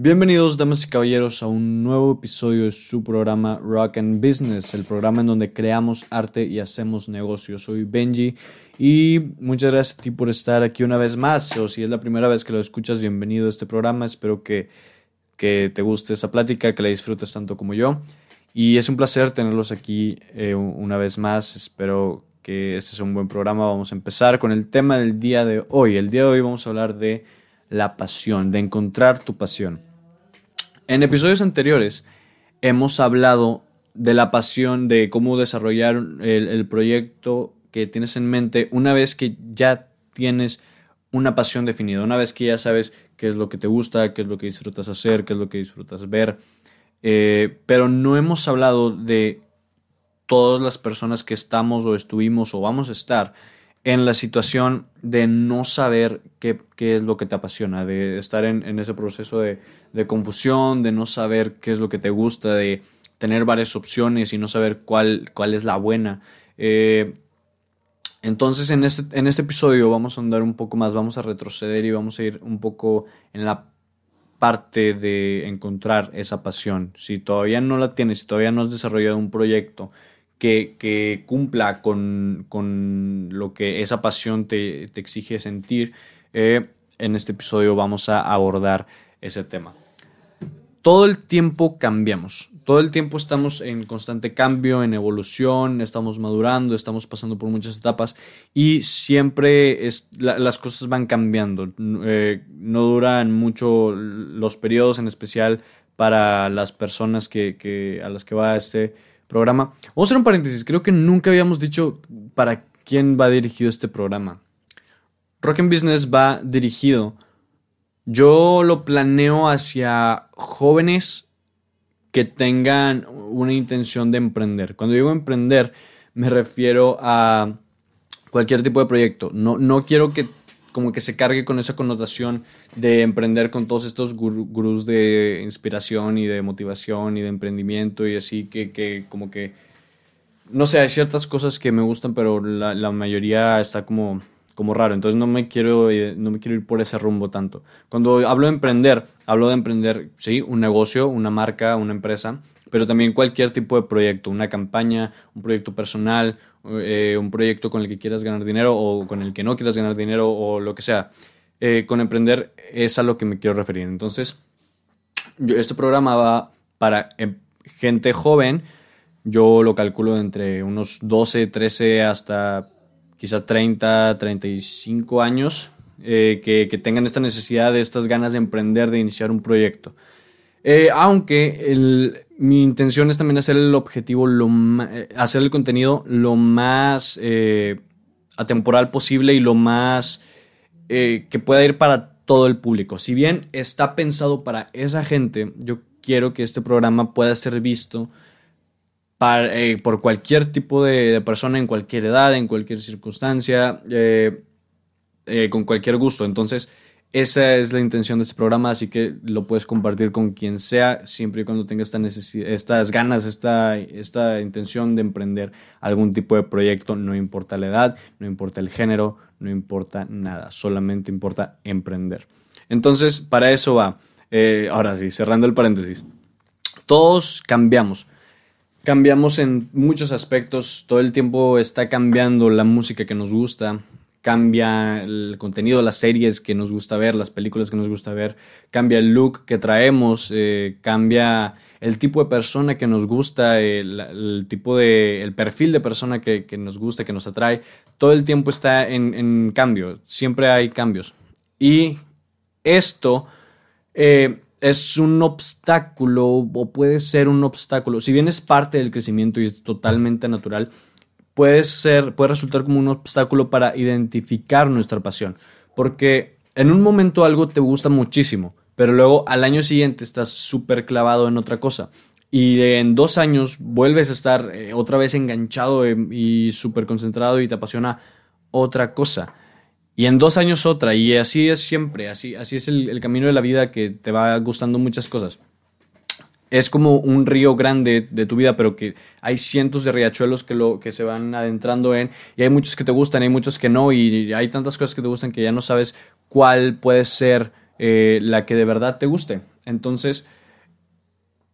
Bienvenidos, damas y caballeros, a un nuevo episodio de su programa Rock and Business, el programa en donde creamos arte y hacemos negocios. Soy Benji y muchas gracias a ti por estar aquí una vez más. O si es la primera vez que lo escuchas, bienvenido a este programa. Espero que, que te guste esa plática, que la disfrutes tanto como yo. Y es un placer tenerlos aquí eh, una vez más. Espero que este sea un buen programa. Vamos a empezar con el tema del día de hoy. El día de hoy vamos a hablar de la pasión, de encontrar tu pasión. En episodios anteriores hemos hablado de la pasión, de cómo desarrollar el, proyecto que tienes en mente una vez que ya tienes una pasión definida, una vez que ya sabes qué es lo que te gusta, qué es lo que disfrutas hacer, qué es lo que disfrutas ver. Eh, pero no hemos hablado de todas las personas que estamos o estuvimos o vamos a estar en la situación de no saber qué, es lo que te apasiona, de estar en, ese proceso de, confusión, de no saber qué es lo que te gusta, de tener varias opciones y no saber cuál, cuál es la buena. Eh, entonces en este, en este episodio vamos a andar un poco más, vamos a retroceder y vamos a ir un poco en la parte de encontrar esa pasión. Si todavía no la tienes, si todavía no has desarrollado un proyecto, que, cumpla con, lo que esa pasión te, exige sentir, eh, en este episodio vamos a abordar ese tema. Todo el tiempo cambiamos, todo el tiempo estamos en constante cambio, en evolución, estamos madurando, estamos pasando por muchas etapas y siempre es, las cosas van cambiando. Eh, no duran mucho los periodos, en especial para las personas que, a las que va este programa. Vamos a hacer un paréntesis. Creo que nunca habíamos dicho para quién va dirigido este programa. Rock and Business va dirigido. Yo lo planeo hacia jóvenes que tengan una intención de emprender. Cuando digo emprender, me refiero a cualquier tipo de proyecto. No, no quiero que como que se cargue con esa connotación de emprender con todos estos gurús de inspiración y de motivación y de emprendimiento y así que, que como que, no sé, hay ciertas cosas que me gustan, pero la, mayoría está como, como raro, entonces no me, quiero, no me quiero ir por ese rumbo tanto. Cuando hablo de emprender, hablo de emprender, sí, un negocio, una marca, una empresa, pero también cualquier tipo de proyecto, una campaña, un proyecto personal, eh, un proyecto con el que quieras ganar dinero o con el que no quieras ganar dinero o lo que sea. Eh, con emprender es a lo que me quiero referir. Entonces, yo, este programa va para em, gente joven, yo lo calculo entre unos 12, 13 hasta quizá 30, 35 años, eh, que, que, tengan esta necesidad, estas ganas de emprender, de iniciar un proyecto. Aunque el, mi intención es también hacer el objetivo, lo eh, hacer el contenido lo más eh, atemporal posible y lo más eh, que pueda ir para todo el público. Si bien está pensado para esa gente, yo quiero que este programa pueda ser visto por cualquier tipo de, persona, en cualquier edad, en cualquier circunstancia, con cualquier gusto. Entonces, esa es la intención de este programa, así que lo puedes compartir con quien sea, siempre y cuando tengas esta estas ganas, esta, esta intención de emprender algún tipo de proyecto, no importa la edad, no importa el género, no importa nada, solamente importa emprender. Entonces, para eso va. Eh, ahora sí, cerrando el paréntesis. Todos cambiamos. Cambiamos en muchos aspectos, todo el tiempo está cambiando la música que nos gusta, cambia el contenido, las series que nos gusta ver, las películas que nos gusta ver, cambia el look que traemos, eh, cambia el tipo de persona que nos gusta, el, tipo de, el perfil de persona que, nos gusta, que nos atrae, todo el tiempo está en, cambio, siempre hay cambios. Y esto eh, es un obstáculo o puede ser un obstáculo, si bien es parte del crecimiento y es totalmente natural, puede ser, puede resultar como un obstáculo para identificar nuestra pasión. Porque en un momento algo te gusta muchísimo, pero luego al año siguiente estás súper clavado en otra cosa. Y en dos años vuelves a estar eh, otra vez enganchado y súper concentrado y te apasiona otra cosa. Y en dos años otra. Y así es siempre. Así, así es el camino de la vida que te va gustando muchas cosas es como un río grande de tu vida, pero que hay cientos de riachuelos que, lo, que se van adentrando en, y hay muchos que te gustan, hay muchos que no, y hay tantas cosas que te gustan que ya no sabes cuál puede ser eh, la que de verdad te guste. Entonces,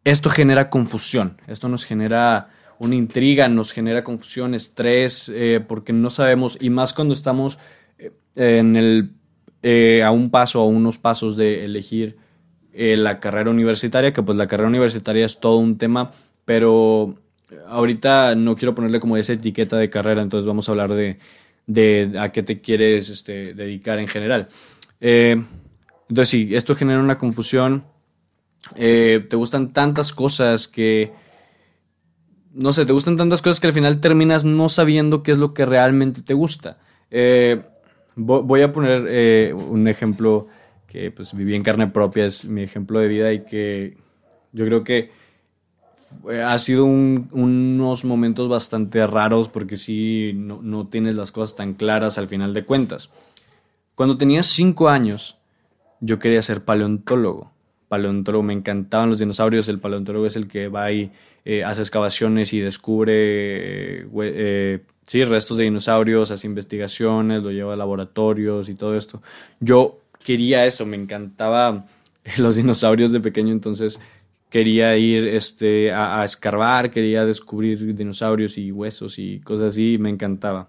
esto genera confusión, esto nos genera una intriga, nos genera confusión, estrés, eh, porque no sabemos, y más cuando estamos eh, en el, a un paso, a unos pasos de elegir la carrera universitaria, que pues la carrera universitaria es todo un tema, pero ahorita no quiero ponerle como esa etiqueta de carrera, entonces vamos a hablar de, de a qué te quieres este, dedicar en general. entonces sí, esto genera una confusión, te gustan tantas cosas que no sé, te gustan tantas cosas que al final terminas no sabiendo qué es lo que realmente te gusta. Eh, voy a poner eh, un ejemplo que pues viví en carne propia, es mi ejemplo de vida y que yo creo que ha sido unos momentos bastante raros porque sí, no, no, tienes las cosas tan claras al final de cuentas. Cuando tenía cinco años, yo quería ser paleontólogo. Paleontólogo, me encantaban los dinosaurios, el paleontólogo es el que va y eh, hace excavaciones y descubre eh, eh, sí, restos de dinosaurios, hace investigaciones, lo lleva a laboratorios y todo esto. Yo quería eso, me encantaba los dinosaurios de pequeño, entonces quería ir este, a, escarbar, quería descubrir dinosaurios y huesos y cosas así, me encantaba.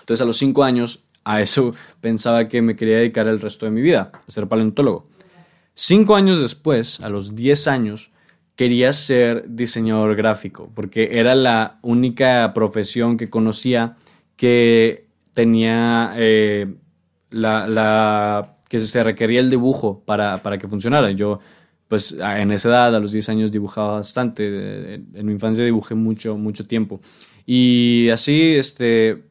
Entonces a los cinco años a eso pensaba que me quería dedicar el resto de mi vida, a ser paleontólogo. Cinco años después, a los diez años, quería ser diseñador gráfico, porque era la única profesión que conocía que tenía eh, la, que se requería el dibujo para, para, que funcionara. Yo, pues en esa edad, a los 10 años, dibujaba bastante. En mi infancia dibujé mucho, mucho tiempo. Y así, este,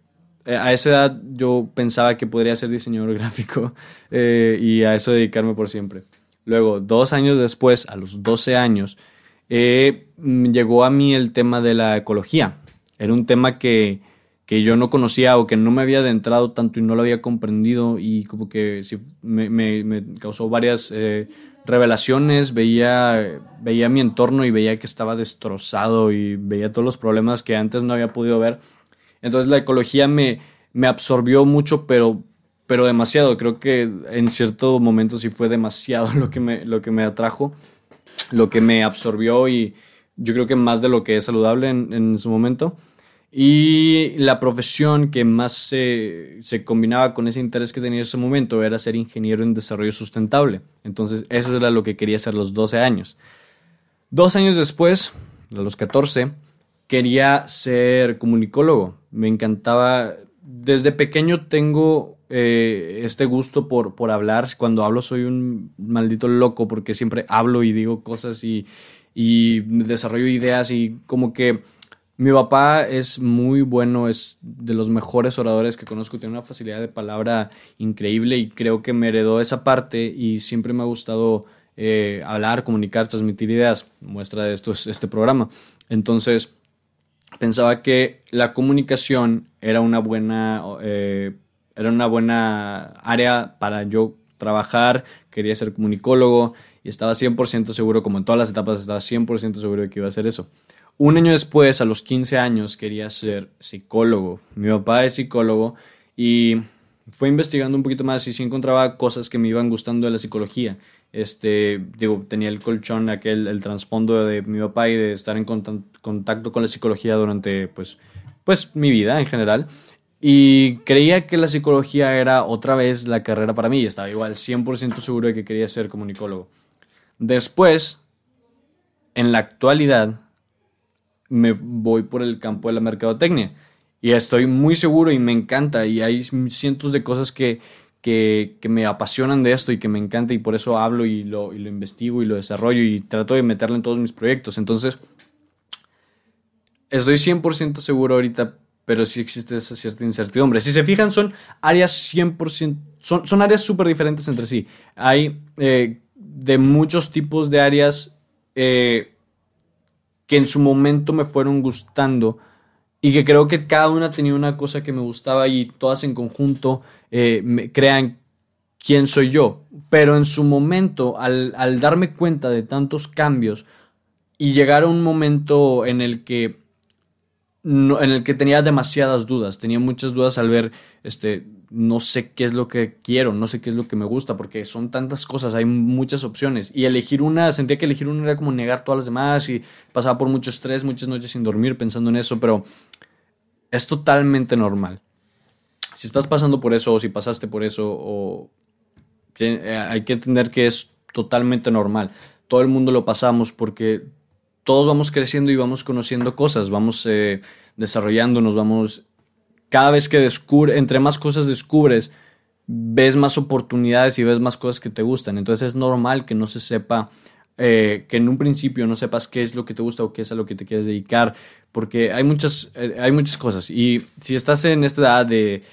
a esa edad yo pensaba que podría ser diseñador gráfico eh, y a eso dedicarme por siempre. Luego, dos años después, a los 12 años, eh, mm, llegó a mí el tema de la ecología. Era un tema que, que, yo no conocía o que no me había adentrado tanto y no lo había comprendido y como que me, causó varias eh, revelaciones, veía, veía mi entorno y veía que estaba destrozado y veía todos los problemas que antes no había podido ver. Entonces la ecología me, me absorbió mucho, pero, pero demasiado. Creo que en cierto momento sí fue demasiado lo que me, lo que me atrajo lo que me absorbió y yo creo que más de lo que es saludable en, su momento. Y la profesión que más se, combinaba con ese interés que tenía en ese momento era ser ingeniero en desarrollo sustentable. Entonces eso era lo que quería hacer a los 12 años. Dos años después, a los 14, quería ser comunicólogo. Me encantaba, desde pequeño tengo eh, este gusto por, por hablar. Cuando hablo soy un maldito loco porque siempre hablo y digo cosas y desarrollo ideas y como que mi papá es muy bueno, es de los mejores oradores que conozco, tiene una facilidad de palabra increíble y creo que me heredó esa parte y siempre me ha gustado eh, hablar, comunicar, transmitir ideas. Muestra de esto es este programa. Entonces, pensaba que la comunicación era una buena eh, era una buena área para yo trabajar, quería ser comunicólogo y estaba 100% seguro, como en todas las etapas, estaba 100% seguro de que iba a hacer eso. Un año después, a los 15 años, quería ser psicólogo. Mi papá es psicólogo y fue investigando un poquito más y sí encontraba cosas que me iban gustando de la psicología. Este, digo, tenía el colchón, aquel, el trasfondo de mi papá y de estar en contacto con la psicología durante, pues, pues mi vida en general. Y creía que la psicología era otra vez la carrera para mí y estaba igual 100% seguro de que quería ser comunicólogo. Después, en la actualidad, me voy por el campo de la mercadotecnia y estoy muy seguro y me encanta y hay cientos de cosas que, que, me apasionan de esto y que me encanta y por eso hablo y lo, y lo investigo y lo desarrollo y trato de meterlo en todos mis proyectos. Entonces, estoy 100% seguro ahorita pero sí existe esa cierta incertidumbre. Si se fijan, son áreas 100%, son, son áreas súper diferentes entre sí. Hay eh, de muchos tipos de áreas eh, que en su momento me fueron gustando y que creo que cada una tenía una cosa que me gustaba y todas en conjunto eh, me crean quién soy yo. Pero en su momento, al, al darme cuenta de tantos cambios y llegar a un momento en el que en el que tenía demasiadas dudas. Tenía muchas dudas al ver este, no sé qué es lo que quiero, no sé qué es lo que me gusta, porque son tantas cosas, hay muchas opciones. Y elegir una, sentía que elegir una era como negar todas las demás y pasaba por mucho estrés, muchas noches sin dormir pensando en eso, pero es totalmente normal. Si estás pasando por eso o si pasaste por eso, eh, hay que entender que es totalmente normal. Todo el mundo lo pasamos porque todos vamos creciendo y vamos conociendo cosas, vamos eh, desarrollándonos, vamos... Cada vez que descubre, entre más cosas descubres, ves más oportunidades y ves más cosas que te gustan. Entonces es normal que no se sepa, eh, que en un principio no sepas qué es lo que te gusta o qué es a lo que te quieres dedicar, porque hay muchas, eh, hay muchas cosas. Y si estás en esta edad de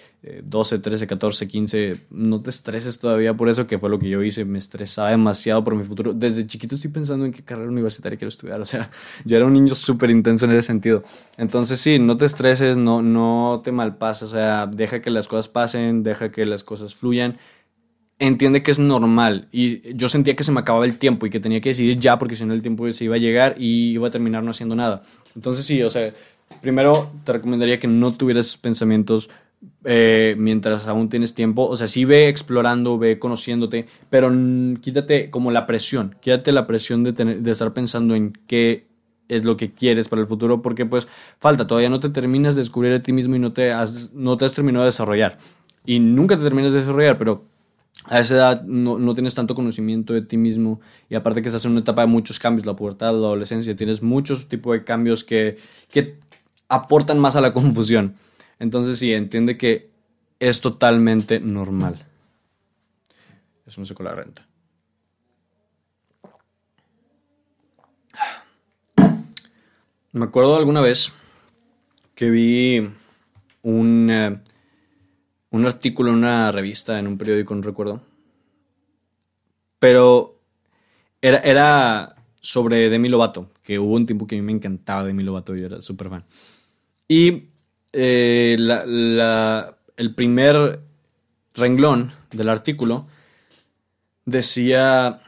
12, 13, 14, 15, no te estreses todavía por eso, que fue lo que yo hice, me estresaba demasiado por mi futuro. Desde chiquito estoy pensando en qué carrera universitaria quiero estudiar, o sea, yo era un niño súper intenso en ese sentido. Entonces sí, no te estreses, no, no te malpases, o sea, deja que las cosas pasen, deja que las cosas fluyan. Entiende que es normal y yo sentía que se me acababa el tiempo y que tenía que decidir ya porque si no el tiempo se iba a llegar y iba a terminar no haciendo nada. Entonces sí, o sea, primero te recomendaría que no tuvieras pensamientos eh, mientras aún tienes tiempo. O sea, sí ve explorando, ve conociéndote, pero quítate como la presión, quítate la presión de, tener, de estar pensando en qué es lo que quieres para el futuro, porque pues falta, todavía no te terminas de descubrir a ti mismo y no te has, no te has terminado de desarrollar. Y nunca te terminas de desarrollar, pero a esa edad no, no, tienes tanto conocimiento de ti mismo y aparte que estás en una etapa de muchos cambios, la pubertad, la adolescencia, tienes muchos tipos de cambios que, que aportan más a la confusión. Entonces sí, entiende que es totalmente normal. Eso me con la renta. Me acuerdo alguna vez que vi un, eh, un artículo en una revista, en un periódico, no recuerdo. Pero era, era sobre Demi Lovato, que hubo un tiempo que a mí me encantaba Demi Lovato, yo era súper fan. Y eh, el primer renglón del artículo decía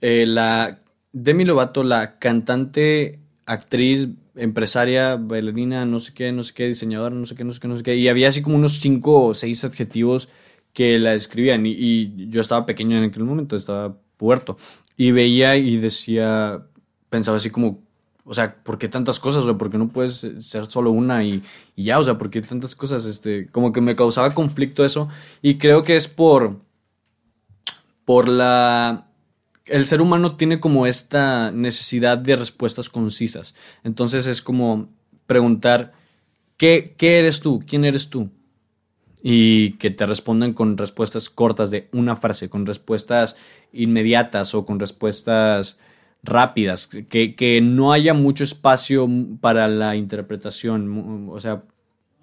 eh, la Demi Lovato, la cantante, actriz, empresaria, bailarina, no sé qué, no sé qué, diseñadora, no sé qué, no sé qué, no sé qué. Y había así como unos cinco o seis adjetivos que la describían. Y, y yo estaba pequeño en aquel momento, estaba puerto. Y veía y decía, pensaba así como, o sea, ¿por qué tantas cosas? O ¿por qué no puedes ser solo una y, ya? O sea, ¿por qué tantas cosas? Este, como que me causaba conflicto eso. Y creo que es por. por la. El ser humano tiene como esta necesidad de respuestas concisas. Entonces es como preguntar: ¿qué, qué eres tú? ¿Quién eres tú? y que te respondan con respuestas cortas de una frase, con respuestas inmediatas o con respuestas rápidas, que, que, no haya mucho espacio para la interpretación, o sea,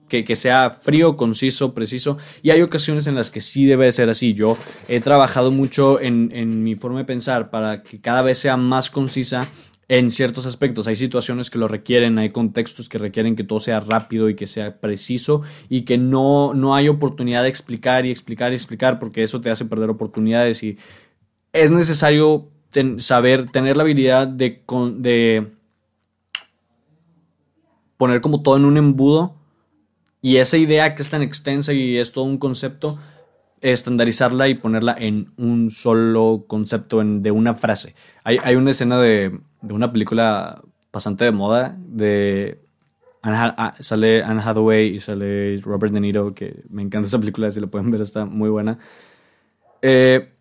que, que, sea frío, conciso, preciso. Y hay ocasiones en las que sí debe ser así. Yo he trabajado mucho en, en mi forma de pensar para que cada vez sea más concisa en ciertos aspectos. Hay situaciones que lo requieren, hay contextos que requieren que todo sea rápido y que sea preciso y que no, no hay oportunidad de explicar y explicar y explicar porque eso te hace perder oportunidades y es necesario saber, tener la habilidad de, de poner como todo en un embudo y esa idea que es tan extensa y es todo un concepto, estandarizarla y ponerla en un solo concepto de una frase. Hay, una escena de, una película bastante de moda de ah, sale Anne Hathaway y sale Robert De Niro, que me encanta esa película, si lo pueden ver, está muy buena. Eh,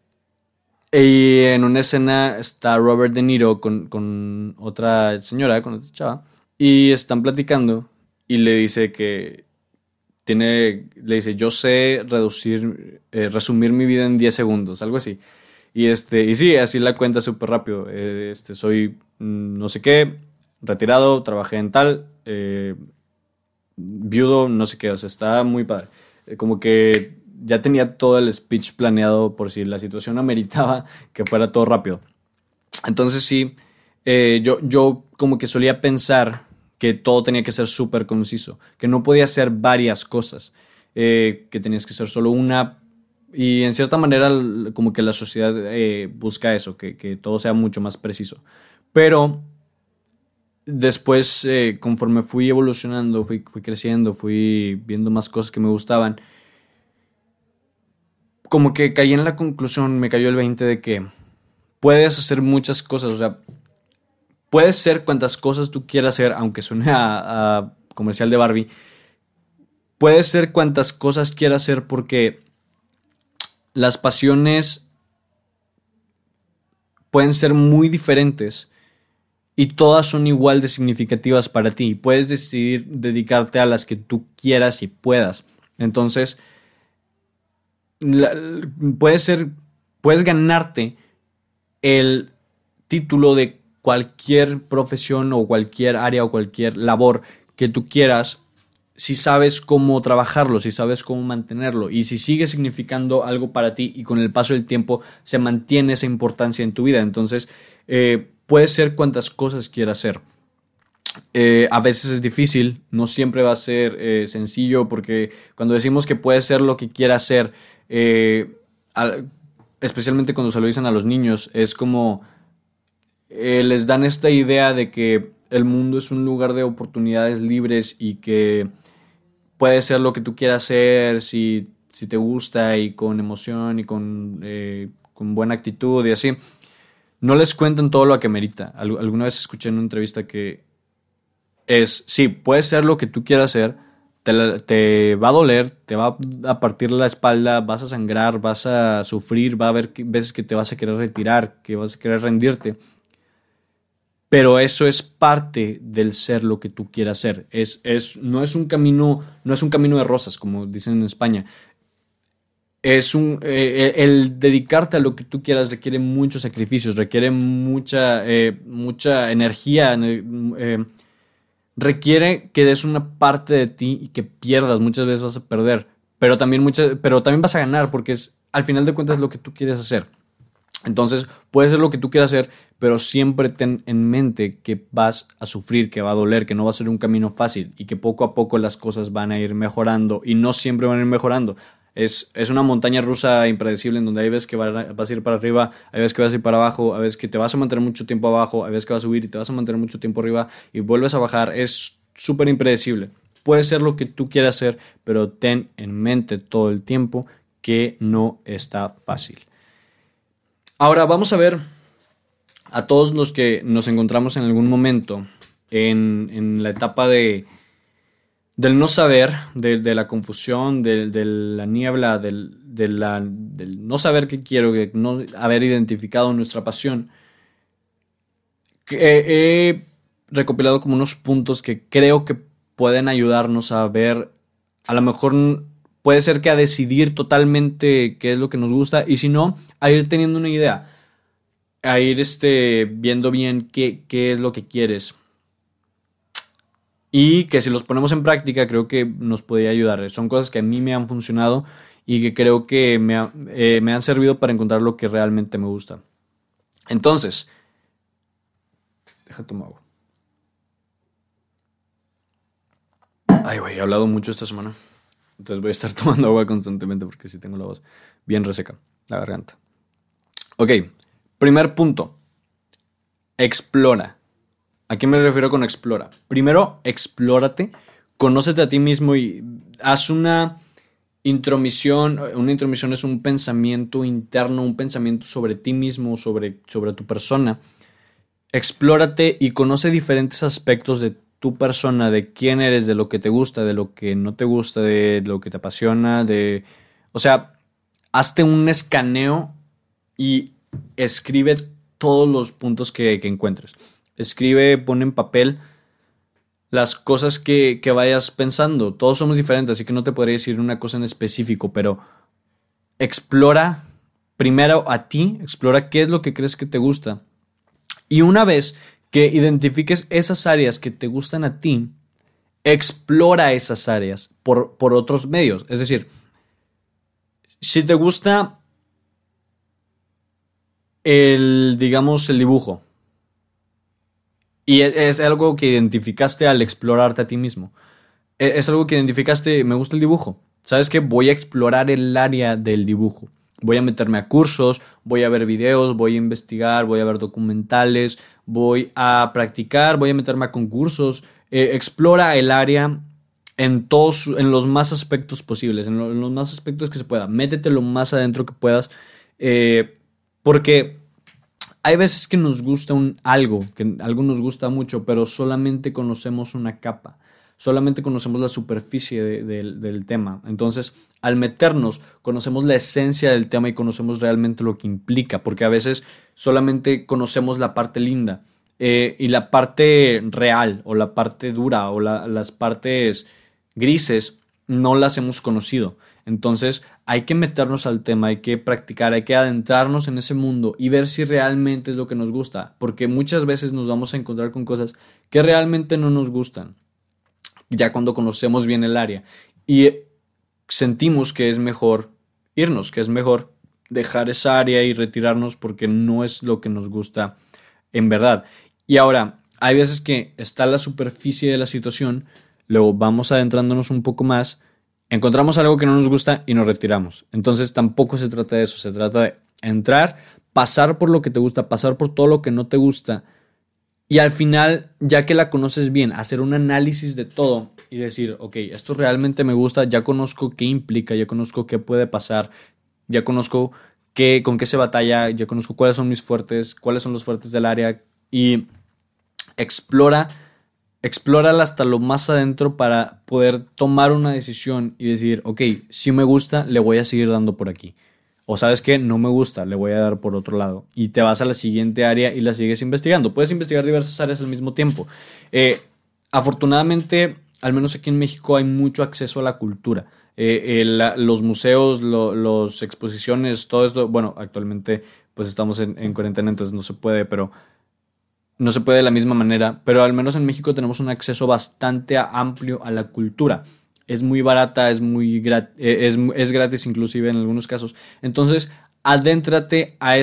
y en una escena está Robert De Niro con, otra señora, con otra chava, y están platicando y le dice que tiene, le dice, yo sé reducir, eh, resumir mi vida en 10 segundos, algo así. Y, este, y sí, así la cuenta súper rápido. Eh, este, soy mm, no sé qué, retirado, trabajé en tal, eh, viudo, no sé qué, o sea, está muy padre. como que ya tenía todo el speech planeado por si la situación ameritaba que fuera todo rápido. Entonces sí, eh, yo, yo como que solía pensar que todo tenía que ser súper conciso, que no podía ser varias cosas, eh, que tenías que ser solo una. Y en cierta manera como que la sociedad eh, busca eso, que, que, todo sea mucho más preciso. Pero después, conforme fui evolucionando, fui, fui creciendo, fui viendo más cosas que me gustaban, como que caí en la conclusión, me cayó el 20 de que puedes hacer muchas cosas, o sea, puedes ser cuantas cosas tú quieras hacer, aunque suene a, comercial de Barbie, puedes ser cuantas cosas quieras hacer porque las pasiones pueden ser muy diferentes y todas son igual de significativas para ti. Puedes decidir dedicarte a las que tú quieras y puedas. Entonces, puedes ser, puedes ganarte el título de cualquier profesión o cualquier área o cualquier labor que tú quieras si sabes cómo trabajarlo, si sabes cómo mantenerlo y si sigue significando algo para ti y con el paso del tiempo se mantiene esa importancia en tu vida. Entonces, eh, puede ser cuantas cosas quieras hacer. Eh, a veces es difícil, no siempre va a ser eh, sencillo porque cuando decimos que puede ser lo que hacer, especialmente cuando se lo dicen a los niños, es como les dan esta idea de que el mundo es un lugar de oportunidades libres y que puede ser lo que tú quieras hacer si, si te gusta y con emoción y con, eh, con buena actitud y así. No les cuentan todo lo que merita. Alguna vez escuché en una entrevista que es, sí, puede ser lo que tú quieras hacer, te, va a doler, te va a partir la espalda, vas a sangrar, vas a sufrir, va a haber veces que te vas a querer retirar, que vas a querer rendirte pero eso es parte del ser lo que tú quieras ser. Es, es, no, es un camino, no es un camino de rosas, como dicen en España. Es un, eh, el dedicarte a lo que tú quieras requiere muchos sacrificios, requiere mucha, eh, mucha energía, eh, requiere que des una parte de ti y que pierdas, muchas veces vas a perder, pero también, pero también vas a ganar porque es, al final de cuentas lo que tú quieres hacer. Entonces, puede ser lo que tú quieras hacer, pero siempre ten en mente que vas a sufrir, que va a doler, que no va a ser un camino fácil y que poco a poco las cosas van a ir mejorando y no siempre van a ir mejorando. Es, es una montaña rusa impredecible en donde hay veces que vas a ir para arriba, hay veces que vas a ir para abajo, hay veces que te vas a mantener mucho tiempo abajo, hay veces que vas a subir y te vas a mantener mucho tiempo arriba y vuelves a bajar. Es súper impredecible. Puede ser lo que tú quieras hacer, pero ten en mente todo el tiempo que no está fácil. Ahora vamos a ver a todos los que nos encontramos en algún momento en, la etapa de, del no saber, de, la confusión, de, la niebla, del, no saber qué quiero, de no haber identificado nuestra pasión. He recopilado como unos puntos que creo que pueden ayudarnos a ver, a lo mejor puede ser que a decidir totalmente qué es lo que nos gusta y si no, a ir teniendo una idea, a ir este, viendo bien qué es lo que quieres. Y que si los ponemos en práctica creo que nos podría ayudar. Son cosas que a mí me han funcionado y que creo que me, eh, me han servido para encontrar lo que realmente me gusta. Entonces, deja tomar agua. Ay, güey, he hablado mucho esta semana. Entonces voy a estar tomando agua constantemente porque si tengo la voz bien reseca, la garganta. Ok, primer punto. Explora. ¿A qué me refiero con explora? Primero, explórate, conócete a ti mismo y haz una intromisión. Una intromisión es un pensamiento interno, un pensamiento sobre ti mismo, sobre, sobre tu persona. Explórate y conoce diferentes aspectos de tu persona, de quién eres, de lo que te gusta, de lo que no te gusta, de lo que te apasiona, de... O sea, hazte un escaneo y escribe todos los puntos que, encuentres. Escribe, pon en papel las cosas que, que, vayas pensando. Todos somos diferentes, así que no te podría decir una cosa en específico, pero explora primero a ti, explora qué es lo que crees que te gusta. Y una vez que identifiques esas áreas que te gustan a ti, explora esas áreas por, por otros medios. Es decir, si te gusta el, digamos, el dibujo, y e, es algo que identificaste al explorarte a ti mismo. E, es algo que identificaste, me gusta el dibujo. ¿Sabes qué? Voy a explorar el área del dibujo. Voy a meterme a cursos, voy a ver videos, voy a investigar, voy a ver documentales, voy a practicar, voy a meterme a concursos. Eh, explora el área en todos, en los más aspectos posibles, en, los más aspectos que se pueda. Métete lo más adentro que puedas, eh, porque hay veces que nos gusta un algo, que algo nos gusta mucho, pero solamente conocemos una capa, solamente conocemos la superficie del tema. Entonces, al meternos, conocemos la esencia del tema y conocemos realmente lo que implica, porque a veces solamente conocemos la parte linda. Eh, y la parte real o la parte dura o las partes grises no las hemos conocido. Entonces hay que meternos al tema, hay que practicar, hay que adentrarnos en ese mundo y ver si realmente es lo que nos gusta, porque muchas veces nos vamos a encontrar con cosas que realmente no nos gustan, ya cuando conocemos bien el área y sentimos que es mejor irnos, que es mejor dejar esa área y retirarnos porque no es lo que nos gusta en verdad. Y ahora, hay veces que está la superficie de la situación, luego vamos adentrándonos un poco más, encontramos algo que no nos gusta y nos retiramos. Entonces tampoco se trata de eso, se trata de entrar, pasar por lo que te gusta, pasar por todo lo que no te gusta y al final, ya que la conoces bien, hacer un análisis de todo y decir, ok, esto realmente me gusta, ya conozco qué implica, ya conozco qué puede pasar, ya conozco qué, con qué se batalla, ya conozco cuáles son mis fuertes, cuáles son los fuertes del área y explora explórala hasta lo más adentro para poder tomar una decisión y decir, ok, si me gusta, le voy a seguir dando por aquí. O sabes que no me gusta, le voy a dar por otro lado. Y te vas a la siguiente área y la sigues investigando. Puedes investigar diversas áreas al mismo tiempo. Eh, afortunadamente, al menos aquí en México, hay mucho acceso a la cultura. Eh, los museos, las exposiciones, todo esto, bueno, actualmente pues estamos en, en cuarentena, entonces no se puede, pero no se puede de la misma manera, pero al menos en México tenemos un acceso bastante amplio a la cultura. Es muy barata, es muy eh, es, gratis inclusive en algunos casos. Entonces, adéntrate a,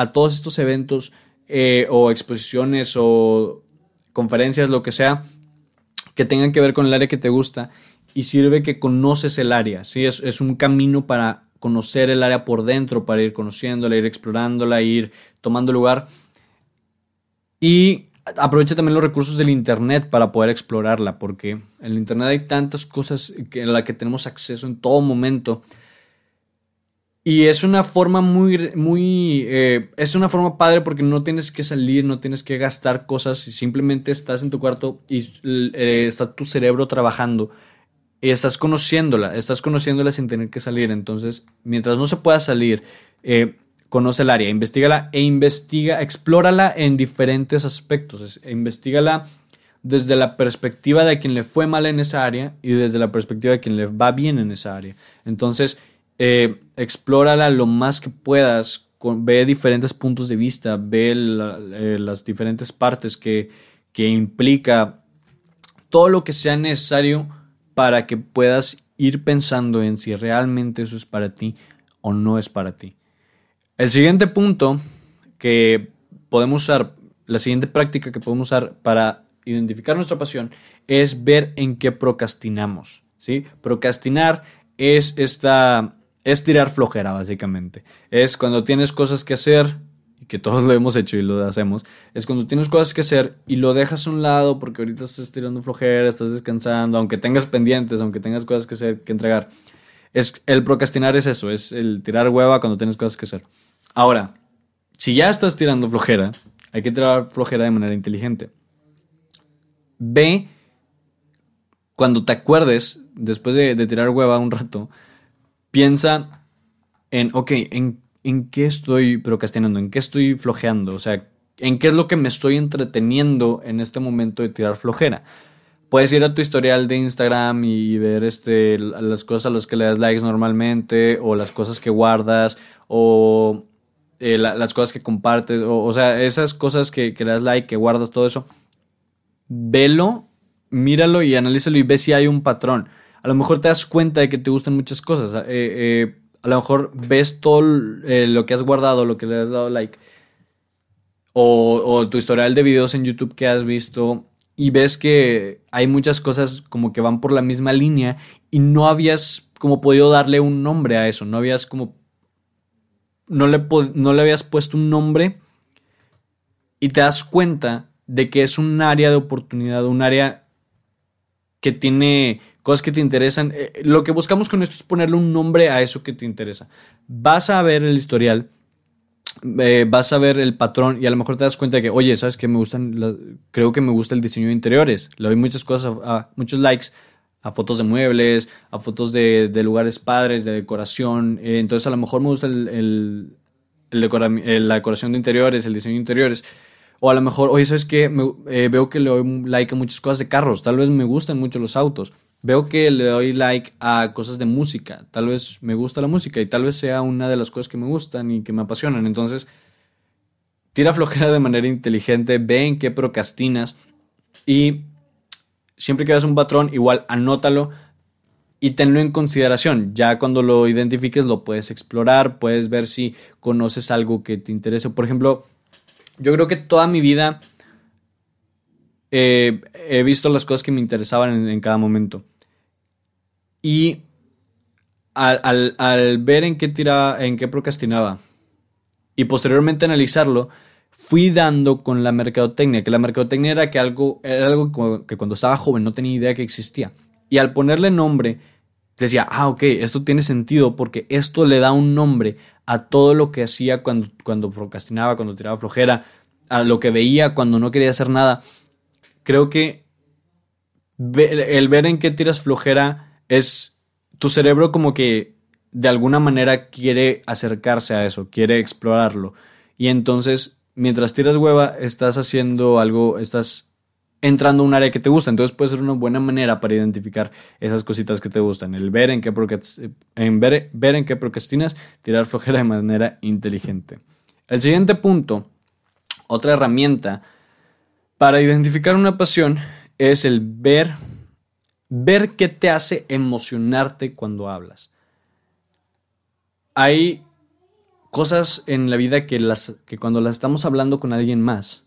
a, todos estos eventos eh, o exposiciones o conferencias, lo que sea, que tengan que ver con el área que te gusta y sirve que conoces el área. ¿sí? Es, es un camino para conocer el área por dentro, para ir conociéndola, ir explorándola, ir tomando lugar y aprovecha también los recursos del Internet para poder explorarla, porque en el Internet hay tantas cosas en las que tenemos acceso en todo momento. Y es una forma muy, muy, eh, es una forma padre porque no tienes que salir, no tienes que gastar cosas, simplemente estás en tu cuarto y eh, está tu cerebro trabajando y estás conociéndola, estás conociéndola sin tener que salir. Entonces, mientras no se pueda salir, eh, conoce el área, investigala e investiga, explórala en diferentes aspectos, investigala desde la perspectiva de quien le fue mal en esa área y desde la perspectiva de quien le va bien en esa área. Entonces, eh, explórala lo más que puedas, ve diferentes puntos de vista, ve eh, las diferentes partes que, que implica todo lo que sea necesario para que puedas ir pensando en si realmente eso es para ti o no es para ti. El siguiente punto que podemos usar, la siguiente práctica que podemos usar para identificar nuestra pasión es ver en qué procrastinamos. ¿sí? Procrastinar es esta es tirar flojera básicamente. Es cuando tienes cosas que hacer y que todos lo hemos hecho y lo hacemos, es cuando tienes cosas que hacer y lo dejas a un lado porque ahorita estás tirando flojera, estás descansando, aunque tengas pendientes, aunque tengas cosas que hacer, que entregar. Es el procrastinar es eso, es el tirar hueva cuando tienes cosas que hacer. Ahora, si ya estás tirando flojera, hay que tirar flojera de manera inteligente. Ve, cuando te acuerdes, después de, tirar hueva un rato, piensa en, ok, en, en qué estoy procrastinando, en qué estoy flojeando, o sea, en qué es lo que me estoy entreteniendo en este momento de tirar flojera. Puedes ir a tu historial de Instagram y ver este, las cosas a las que le das likes normalmente, o las cosas que guardas, o eh, las cosas que compartes, o, sea, esas cosas que, le das like, que guardas, todo eso, velo, míralo y analízalo y ve si hay un patrón. A lo mejor te das cuenta de que te gustan muchas cosas. Eh, eh, a lo mejor ves todo lo que has guardado, lo que le has dado like, o, o tu historial de videos en YouTube que has visto y ves que hay muchas cosas como que van por la misma línea y no habías como podido darle un nombre a eso, no habías como no le, no le habías puesto un nombre y te das cuenta de que es un área de oportunidad, un área que tiene cosas que te interesan. Eh, lo que buscamos con esto es ponerle un nombre a eso que te interesa. Vas a ver el historial, eh, vas a ver el patrón y a lo mejor te das cuenta de que, oye, ¿sabes qué? Me gustan, creo que me gusta el diseño de interiores. Le doy muchas cosas, a, muchos likes a fotos de muebles, a fotos de, lugares padres, de decoración. Eh, entonces a lo mejor me gusta el, la decoración de interiores, el diseño de interiores. O a lo mejor, oye, ¿sabes qué? Eh, veo que le doy like a muchas cosas de carros. Tal vez me gustan mucho los autos. Veo que le doy like a cosas de música. Tal vez me gusta la música y tal vez sea una de las cosas que me gustan y que me apasionan. Entonces, tira flojera de manera inteligente, ve en qué procrastinas y siempre que veas un patrón, igual anótalo y tenlo en consideración. Ya cuando lo identifiques lo puedes explorar, puedes ver si conoces algo que te interese. Por ejemplo, yo creo que toda mi vida eh, he visto las cosas que me interesaban en, cada momento. Y al, ver en qué tiraba, en qué procrastinaba y posteriormente analizarlo, fui dando con la mercadotecnia, que la mercadotecnia era, que algo, era algo que cuando estaba joven no tenía idea que existía. Y al ponerle nombre, decía, ah, ok, esto tiene sentido porque esto le da un nombre a todo lo que hacía cuando, cuando procrastinaba, cuando tiraba flojera, a lo que veía cuando no quería hacer nada. Creo que el ver en qué tiras flojera es tu cerebro como que de alguna manera quiere acercarse a eso, quiere explorarlo. Y entonces, mientras tiras hueva, estás haciendo algo, estás entrando a un área que te gusta. Entonces puede ser una buena manera para identificar esas cositas que te gustan. El ver en qué, en ver, ver en qué procrastinas, tirar flojera de manera inteligente. El siguiente punto, otra herramienta para identificar una pasión es el ver, ver qué te hace emocionarte cuando hablas. Hay cosas en la vida que, las, que cuando las estamos hablando con alguien más,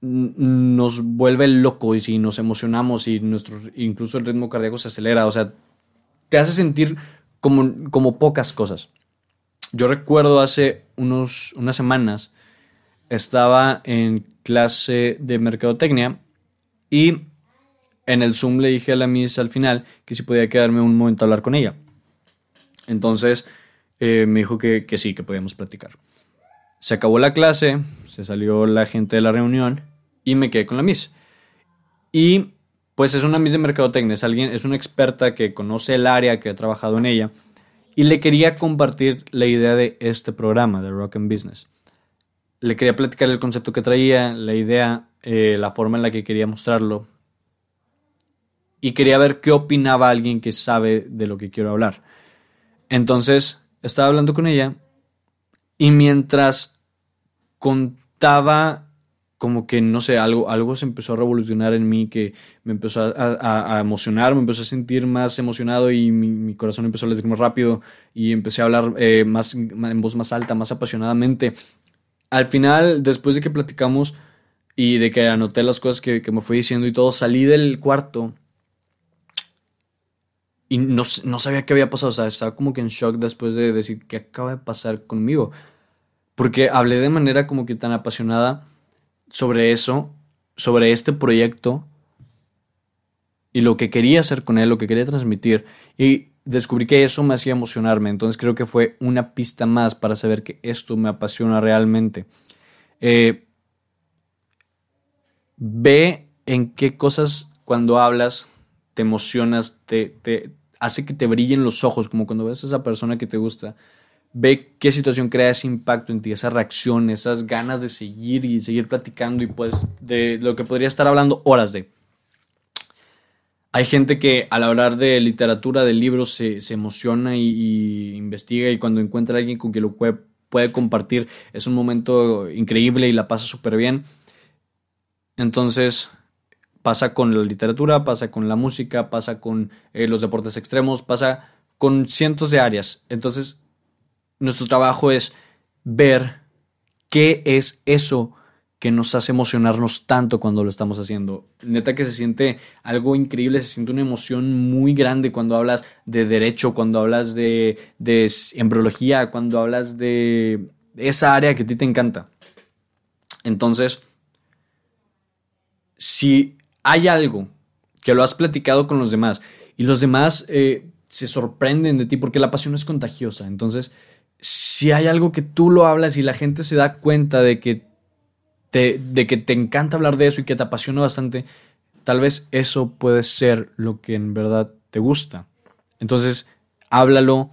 nos vuelve loco y si nos emocionamos y nuestro, incluso el ritmo cardíaco se acelera, o sea, te hace sentir como, como pocas cosas. Yo recuerdo hace unos, unas semanas, estaba en clase de mercadotecnia y en el Zoom le dije a la Miss al final que si podía quedarme un momento a hablar con ella. Entonces eh, me dijo que, que sí, que podíamos platicar. Se acabó la clase, se salió la gente de la reunión y me quedé con la Miss. Y pues es una Miss de Mercadotecnia, es, alguien, es una experta que conoce el área, que ha trabajado en ella. Y le quería compartir la idea de este programa, de Rock and Business. Le quería platicar el concepto que traía, la idea, eh, la forma en la que quería mostrarlo. Y quería ver qué opinaba alguien que sabe de lo que quiero hablar. Entonces, estaba hablando con ella y mientras contaba como que, no sé, algo, algo se empezó a revolucionar en mí, que me empezó a, emocionar, me empezó a sentir más emocionado y mi, corazón empezó a latir más rápido y empecé a hablar eh, más, en voz más alta, más apasionadamente. Al final, después de que platicamos y de que anoté las cosas que, me fue diciendo y todo, salí del cuarto y no, no, sabía qué había pasado. O sea, estaba como que en shock después de decir qué acaba de pasar conmigo. Porque hablé de manera como que tan apasionada sobre eso, sobre este proyecto y lo que quería hacer con él, lo que quería transmitir. Y descubrí que eso me hacía emocionarme. Entonces creo que fue una pista más para saber que esto me apasiona realmente. Eh, ve en qué cosas cuando hablas te emocionas, te, te hace que te brillen los ojos, como cuando ves a esa persona que te gusta ve qué situación crea ese impacto en ti, esa reacción, esas ganas de seguir y seguir platicando y pues de lo que podría estar hablando horas de. Hay gente que al hablar de literatura, de libros, se, emociona y, investiga y cuando encuentra a alguien con quien lo puede, puede compartir es un momento increíble y la pasa súper bien. Entonces pasa con la literatura, pasa con la música, pasa con eh, los deportes extremos, pasa con cientos de áreas. Entonces nuestro trabajo es ver qué es eso que nos hace emocionarnos tanto cuando lo estamos haciendo. Neta que se siente algo increíble, se siente una emoción muy grande cuando hablas de derecho, cuando hablas de, de embriología, cuando hablas de esa área que a ti te encanta. Entonces, si hay algo que lo has platicado con los demás y los demás eh, se sorprenden de ti porque la pasión es contagiosa. Entonces, si hay algo que tú lo hablas y la gente se da cuenta de que te, de que te encanta hablar de eso y que te apasiona bastante, tal vez eso puede ser lo que en verdad te gusta. Entonces, háblalo,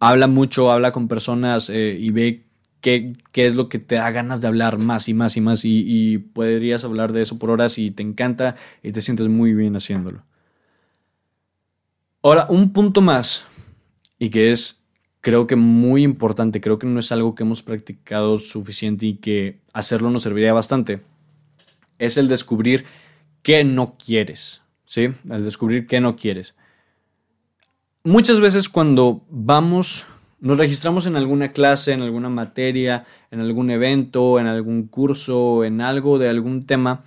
habla mucho, habla con personas eh, y ve qué, qué, es lo que te da ganas de hablar más y más y más y, y podrías hablar de eso por horas y te encanta y te sientes muy bien haciéndolo. Ahora, un punto más y que es creo que muy importante, creo que no es algo que hemos practicado suficiente y que hacerlo nos serviría bastante, es el descubrir qué no quieres, ¿sí? El descubrir qué no quieres. Muchas veces cuando vamos, nos registramos en alguna clase, en alguna materia, en algún evento, en algún curso, en algo de algún tema,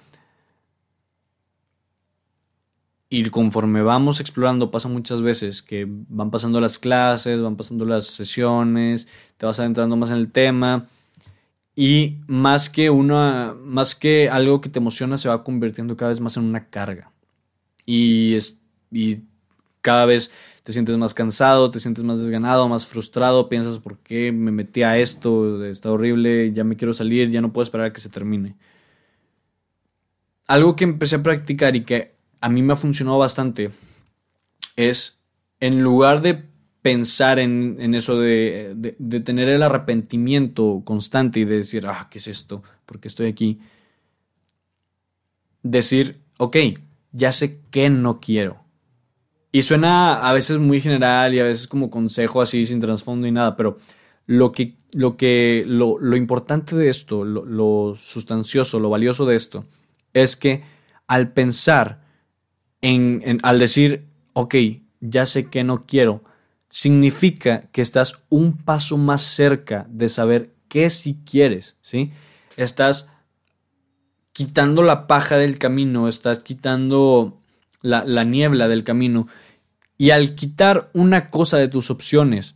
y conforme vamos explorando, pasa muchas veces que van pasando las clases, van pasando las sesiones, te vas adentrando más en el tema. Y más que una, más que algo que te emociona, se va convirtiendo cada vez más en una carga. Y, es, y cada vez te sientes más cansado, te sientes más desganado, más frustrado, piensas por qué me metí a esto, está horrible, ya me quiero salir, ya no puedo esperar a que se termine. Algo que empecé a practicar y que a mí me ha funcionado bastante es, en lugar de pensar en, eso de, de, tener el arrepentimiento constante y de decir, ah, ¿qué es esto? ¿Por qué estoy aquí? Decir, ok, ya sé que no quiero. Y suena a veces muy general y a veces como consejo así sin trasfondo y nada, pero lo que, lo que, lo, lo importante de esto, lo, lo sustancioso, lo valioso de esto, es que al pensar en, al decir, ok, ya sé que no quiero, significa que estás un paso más cerca de saber qué si quieres, ¿sí? Estás quitando la paja del camino, estás quitando la, la niebla del camino. Y al quitar una cosa de tus opciones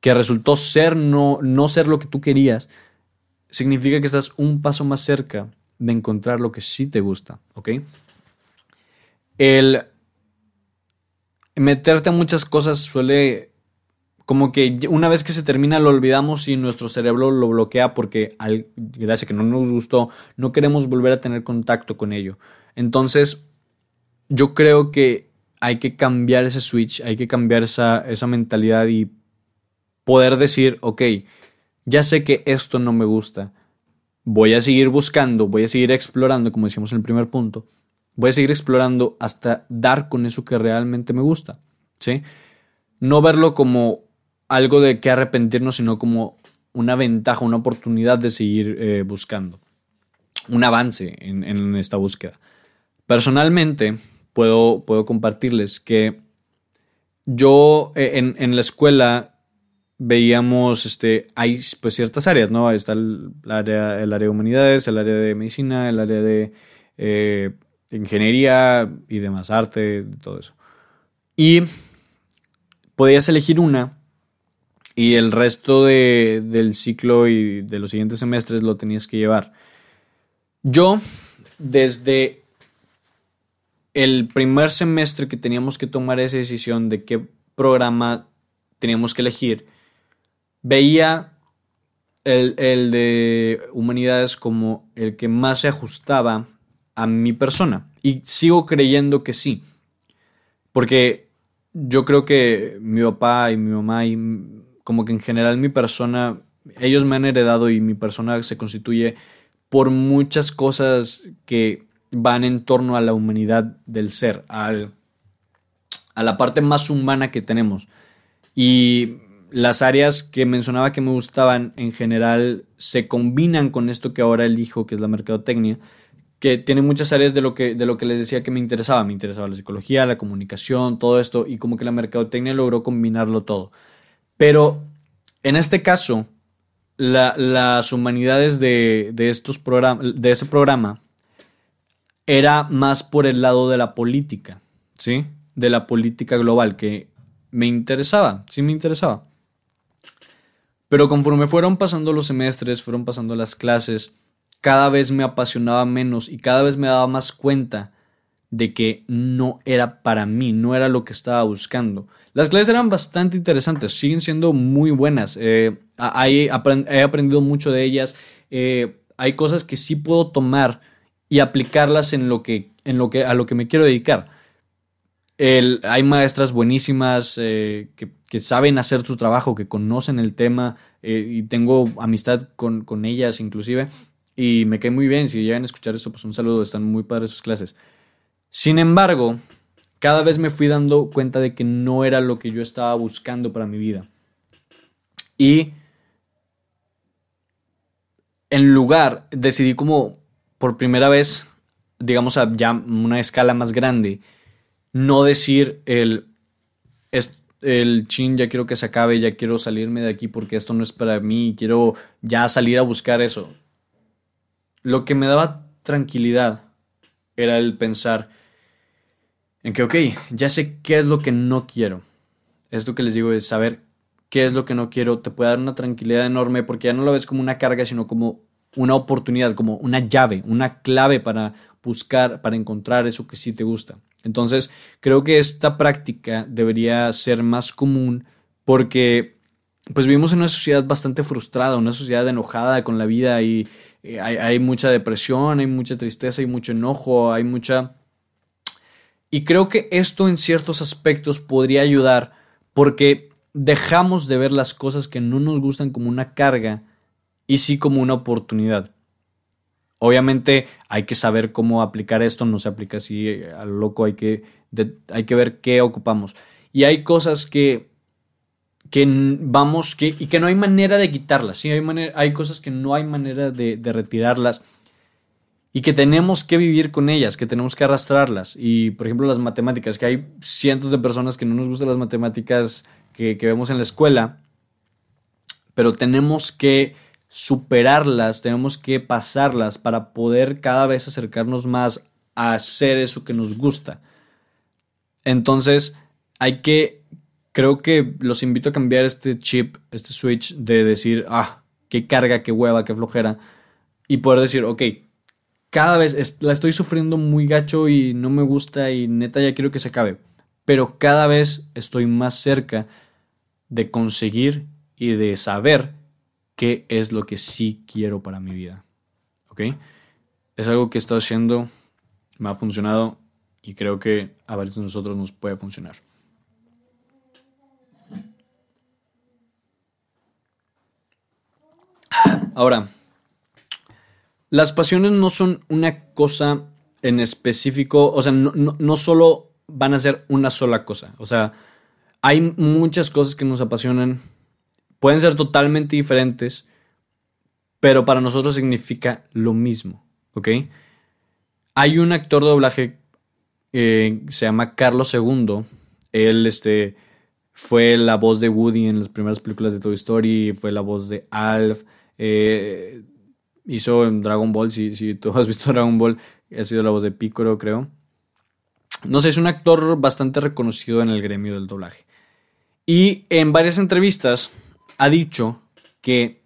que resultó ser no, no ser lo que tú querías, significa que estás un paso más cerca de encontrar lo que sí te gusta, ¿ok? el meterte a muchas cosas suele como que una vez que se termina lo olvidamos y nuestro cerebro lo bloquea porque gracias a que no nos gustó, no queremos volver a tener contacto con ello. Entonces, yo creo que hay que cambiar ese switch, hay que cambiar esa, esa mentalidad y poder decir, ok, ya sé que esto no me gusta, voy a seguir buscando, voy a seguir explorando, como decíamos en el primer punto, Voy a seguir explorando hasta dar con eso que realmente me gusta. ¿sí? No verlo como algo de que arrepentirnos, sino como una ventaja, una oportunidad de seguir eh, buscando. Un avance en, esta búsqueda. Personalmente, puedo, puedo compartirles que yo eh, en, la escuela veíamos, este, hay pues ciertas áreas, ¿no? Está el, área, el área de humanidades, el área de medicina, el área de eh, ingeniería y demás, arte, todo eso. Y podías elegir una y el resto de, del ciclo y de los siguientes semestres lo tenías que llevar. Yo, desde el primer semestre que teníamos que tomar esa decisión de qué programa teníamos que elegir, veía el, el de humanidades como el que más se ajustaba a mi persona. Y sigo creyendo que sí. Porque yo creo que mi papá y mi mamá y como que en general mi persona, ellos me han heredado y mi persona se constituye por muchas cosas que van en torno a la humanidad del ser, a la parte más humana que tenemos. Y las áreas que mencionaba que me gustaban en general se combinan con esto que ahora elijo, que es la mercadotecnia que tiene muchas áreas de lo que, de lo que les decía que me interesaba. Me interesaba la psicología, la comunicación, todo esto, y como que la mercadotecnia logró combinarlo todo. Pero en este caso, las humanidades de, estos de ese programa era más por el lado de la política, ¿sí? De la política global, que me interesaba, sí me interesaba. Pero conforme fueron pasando los semestres, fueron pasando las clases, cada vez me apasionaba menos y cada vez me daba más cuenta de que no era para mí, no era lo que estaba buscando. Las clases eran bastante interesantes, siguen siendo muy buenas. Eh, he aprendido mucho de ellas. Eh, hay cosas que sí puedo tomar y aplicarlas en lo que, en lo que, a lo que me quiero dedicar. hay maestras buenísimas eh, que, saben hacer su trabajo, que conocen el tema y tengo amistad con, con ellas inclusive y me cae muy bien. Si llegan a escuchar esto, pues un saludo, están muy padres sus clases. Sin embargo, cada vez me fui dando cuenta de que no era lo que yo estaba buscando para mi vida. Y en lugar, decidí como por primera vez, digamos a ya una escala más grande, no decir el, el chin, ya quiero que se acabe, ya quiero salirme de aquí porque esto no es para mí, quiero ya salir a buscar eso. Lo que me daba tranquilidad era el pensar, en que, ok, ya sé qué es lo que no quiero. Esto que les digo es saber qué es lo que no quiero, te puede dar una tranquilidad enorme porque ya no lo ves como una carga, sino como una oportunidad, como una llave, una clave para buscar, para encontrar eso que sí te gusta. Entonces, creo que esta práctica debería ser más común porque pues vivimos en una sociedad bastante frustrada, una sociedad enojada con la vida y eh, hay, hay mucha depresión, hay mucha tristeza, hay mucho enojo, hay mucha y creo que esto en ciertos aspectos podría ayudar porque dejamos de ver las cosas que no nos gustan como una carga y sí como una oportunidad. Obviamente hay que saber cómo aplicar esto, no se aplica así eh, a lo loco, hay que, hay que ver qué ocupamos. Y hay cosas que, que vamos, que, y que no hay manera de quitarlas, ¿sí? hay, hay cosas que no hay manera de, de retirarlas y que tenemos que vivir con ellas, que tenemos que arrastrarlas. Y por ejemplo las matemáticas, que hay cientos de personas que no nos gustan las matemáticas que, vemos en la escuela, pero tenemos que superarlas, tenemos que pasarlas para poder cada vez acercarnos más a hacer eso que nos gusta. Entonces, hay que, creo que los invito a cambiar este chip, este switch de decir, ah, qué carga, qué hueva, qué flojera, y poder decir, ok, cada vez la estoy sufriendo muy gacho y no me gusta y neta ya quiero que se acabe. Pero cada vez estoy más cerca de conseguir y de saber qué es lo que sí quiero para mi vida. ¿Ok? Es algo que he estado haciendo, me ha funcionado y creo que a varios de nosotros nos puede funcionar. Ahora, las pasiones no son una cosa en específico, o sea, no, no, solo van a ser una sola cosa, o sea, hay muchas cosas que nos apasionan, pueden ser totalmente diferentes, pero para nosotros significa lo mismo, ¿ok? Hay un actor de doblaje eh, se llama Carlos II, él este, fue la voz de Woody en las primeras películas de Toy Story, fue la voz de Alf, eh, hizo en Dragon Ball, si, si tú has visto Dragon Ball, ha sido la voz de Piccolo, creo. No sé, es un actor bastante reconocido en el gremio del doblaje. Y en varias entrevistas ha dicho que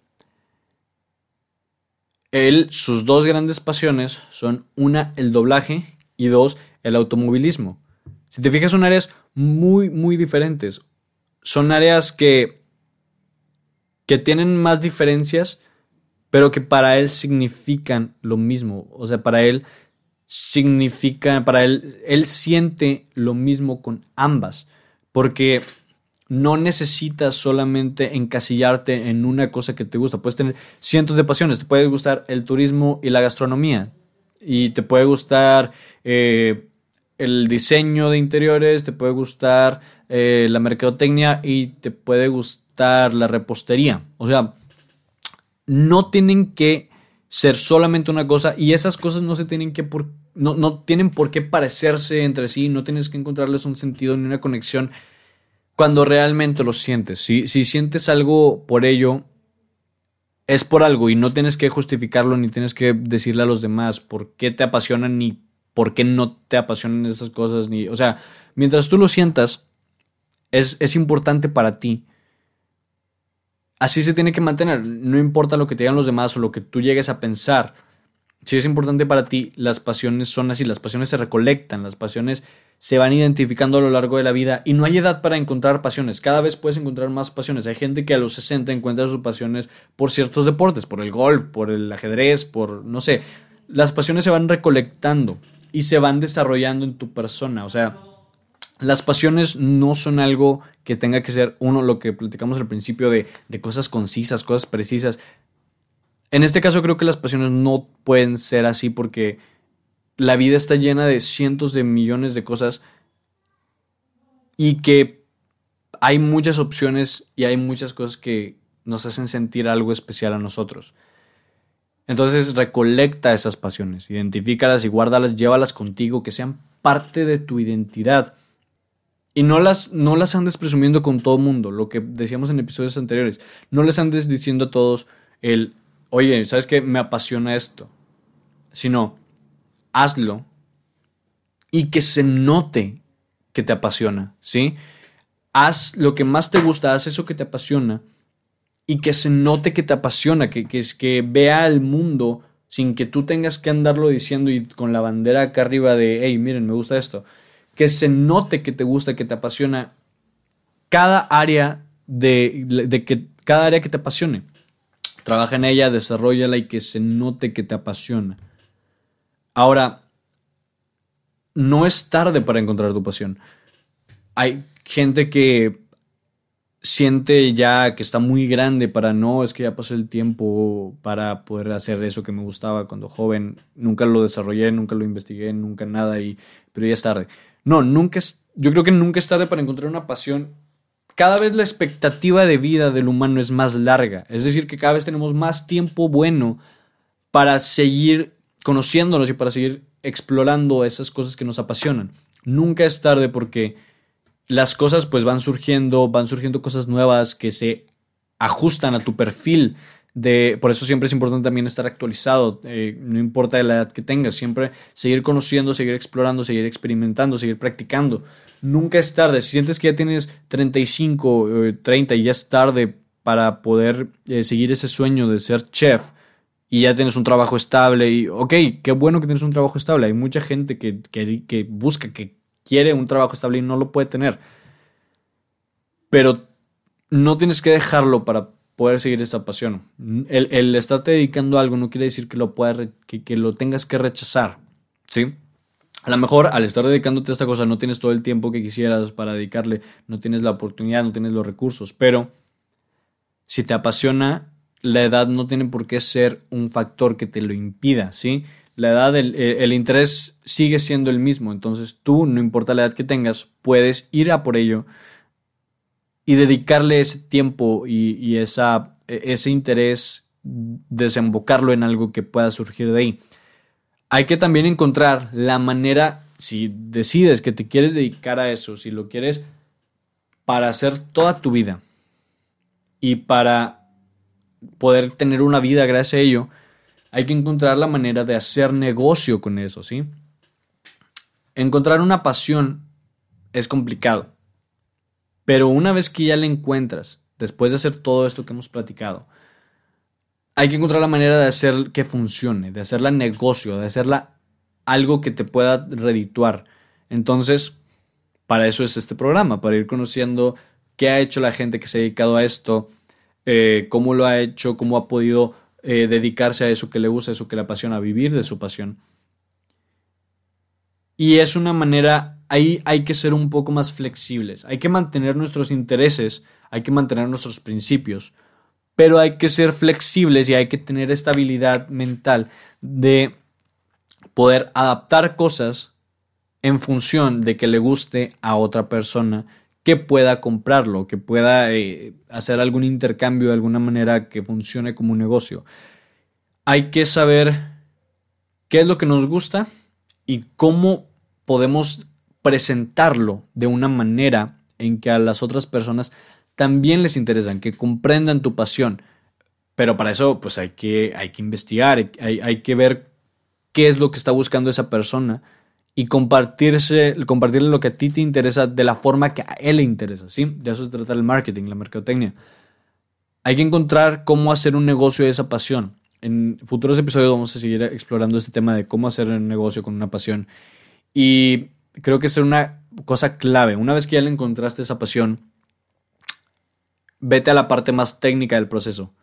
él, sus dos grandes pasiones son una, el doblaje y dos, el automovilismo. Si te fijas, son áreas muy, muy diferentes. Son áreas que, que tienen más diferencias pero que para él significan lo mismo. O sea, para él significa, para él, él siente lo mismo con ambas, porque no necesitas solamente encasillarte en una cosa que te gusta, puedes tener cientos de pasiones, te puede gustar el turismo y la gastronomía, y te puede gustar eh, el diseño de interiores, te puede gustar eh, la mercadotecnia y te puede gustar la repostería. O sea, no tienen que ser solamente una cosa y esas cosas no se tienen que por, no, no tienen por qué parecerse entre sí, no tienes que encontrarles un sentido ni una conexión cuando realmente lo sientes. Si, si sientes algo por ello, es por algo y no tienes que justificarlo ni tienes que decirle a los demás por qué te apasionan ni por qué no te apasionan esas cosas. Ni, o sea, mientras tú lo sientas, es, es importante para ti así se tiene que mantener. No importa lo que te digan los demás o lo que tú llegues a pensar. si es importante para ti, las pasiones son así, las pasiones se recolectan, las pasiones se van identificando a lo largo de la vida y no hay edad para encontrar pasiones. Cada vez puedes encontrar más pasiones. Hay gente que a los 60 encuentra sus pasiones por ciertos deportes, por el golf, por el ajedrez, por no sé. Las pasiones se van recolectando y se van desarrollando en tu persona. O sea, las pasiones no son algo que tenga que ser uno, lo que platicamos al principio de, de cosas concisas, cosas precisas. En este caso creo que las pasiones no pueden ser así porque la vida está llena de cientos de millones de cosas y que hay muchas opciones y hay muchas cosas que nos hacen sentir algo especial a nosotros. Entonces recolecta esas pasiones, identifícalas y guárdalas, llévalas contigo, que sean parte de tu identidad. Y no las, no las andes presumiendo con todo mundo, lo que decíamos en episodios anteriores. No les andes diciendo a todos el, oye, ¿sabes qué? Me apasiona esto. Sino, hazlo y que se note que te apasiona, ¿sí? Haz lo que más te gusta, haz eso que te apasiona y que se note que te apasiona, que, que, que vea el mundo sin que tú tengas que andarlo diciendo y con la bandera acá arriba de, hey, miren, me gusta esto. Que se note que te gusta, que te apasiona cada área de, de que cada área que te apasione. Trabaja en ella, desarrollala y que se note que te apasiona. Ahora, no es tarde para encontrar tu pasión. Hay gente que siente ya que está muy grande para no, es que ya pasó el tiempo para poder hacer eso que me gustaba cuando joven. Nunca lo desarrollé, nunca lo investigué, nunca nada, y, pero ya es tarde. No, nunca es, yo creo que nunca es tarde para encontrar una pasión. Cada vez la expectativa de vida del humano es más larga. Es decir, que cada vez tenemos más tiempo bueno para seguir conociéndonos y para seguir explorando esas cosas que nos apasionan. Nunca es tarde porque las cosas pues van surgiendo, van surgiendo cosas nuevas que se ajustan a tu perfil. De, por eso siempre es importante también estar actualizado, eh, no importa la edad que tengas, siempre seguir conociendo, seguir explorando, seguir experimentando, seguir practicando. Nunca es tarde, si sientes que ya tienes 35, 30 eh, y ya es tarde para poder eh, seguir ese sueño de ser chef, y ya tienes un trabajo estable y, ok, qué bueno que tienes un trabajo estable. Hay mucha gente que, que, busca, que quiere un trabajo estable y no lo puede tener. Pero no tienes que dejarlo para poder seguir esa pasión. El, el estarte dedicando a algo no quiere decir que lo, que, que lo tengas que rechazar. ¿Sí? A lo mejor al estar dedicándote a esta cosa no tienes todo el tiempo que quisieras para dedicarle, no tienes la oportunidad, no tienes los recursos, pero si te apasiona, la edad no tiene por qué ser un factor que te lo impida, ¿sí? La edad, el, el, interés sigue siendo el mismo, entonces tú, no importa la edad que tengas, puedes ir a por ello y dedicarle ese tiempo y, y esa, e, ese interés, desembocarlo en algo que pueda surgir de ahí. Hay que también encontrar la manera, si decides que te quieres dedicar a eso, si lo quieres para hacer toda tu vida y para poder tener una vida gracias a ello, hay que encontrar la manera de hacer negocio con eso, ¿sí? Encontrar una pasión es complicado, pero una vez que ya la encuentras, después de hacer todo esto que hemos platicado, hay que encontrar la manera de hacer que funcione, de hacerla negocio, de hacerla algo que te pueda redituar. Entonces, para eso es este programa, para ir conociendo qué ha hecho la gente que se ha dedicado a esto, eh, cómo lo ha hecho, cómo ha podido eh, dedicarse a eso que le gusta, a eso que le apasiona, a vivir de su pasión. Y es una manera, ahí hay que ser un poco más flexibles, hay que mantener nuestros intereses, hay que mantener nuestros principios, pero hay que ser flexibles y hay que tener esta habilidad mental de poder adaptar cosas en función de que le guste a otra persona que pueda comprarlo, que pueda eh, hacer algún intercambio de alguna manera que funcione como un negocio. Hay que saber qué es lo que nos gusta y cómo podemos presentarlo de una manera en que a las otras personas también les interesan, que comprendan tu pasión. Pero para eso pues hay que, hay que investigar, hay, hay que ver qué es lo que está buscando esa persona y compartirse, compartirle lo que a ti te interesa de la forma que a él le interesa, ¿sí? De eso se trata el marketing, la mercadotecnia. Hay que encontrar cómo hacer un negocio de esa pasión. en futuros episodios vamos a seguir explorando este tema de cómo hacer un negocio con una pasión. Y creo que es una cosa clave. Una vez que ya le encontraste esa pasión, vete a la parte más técnica del proceso.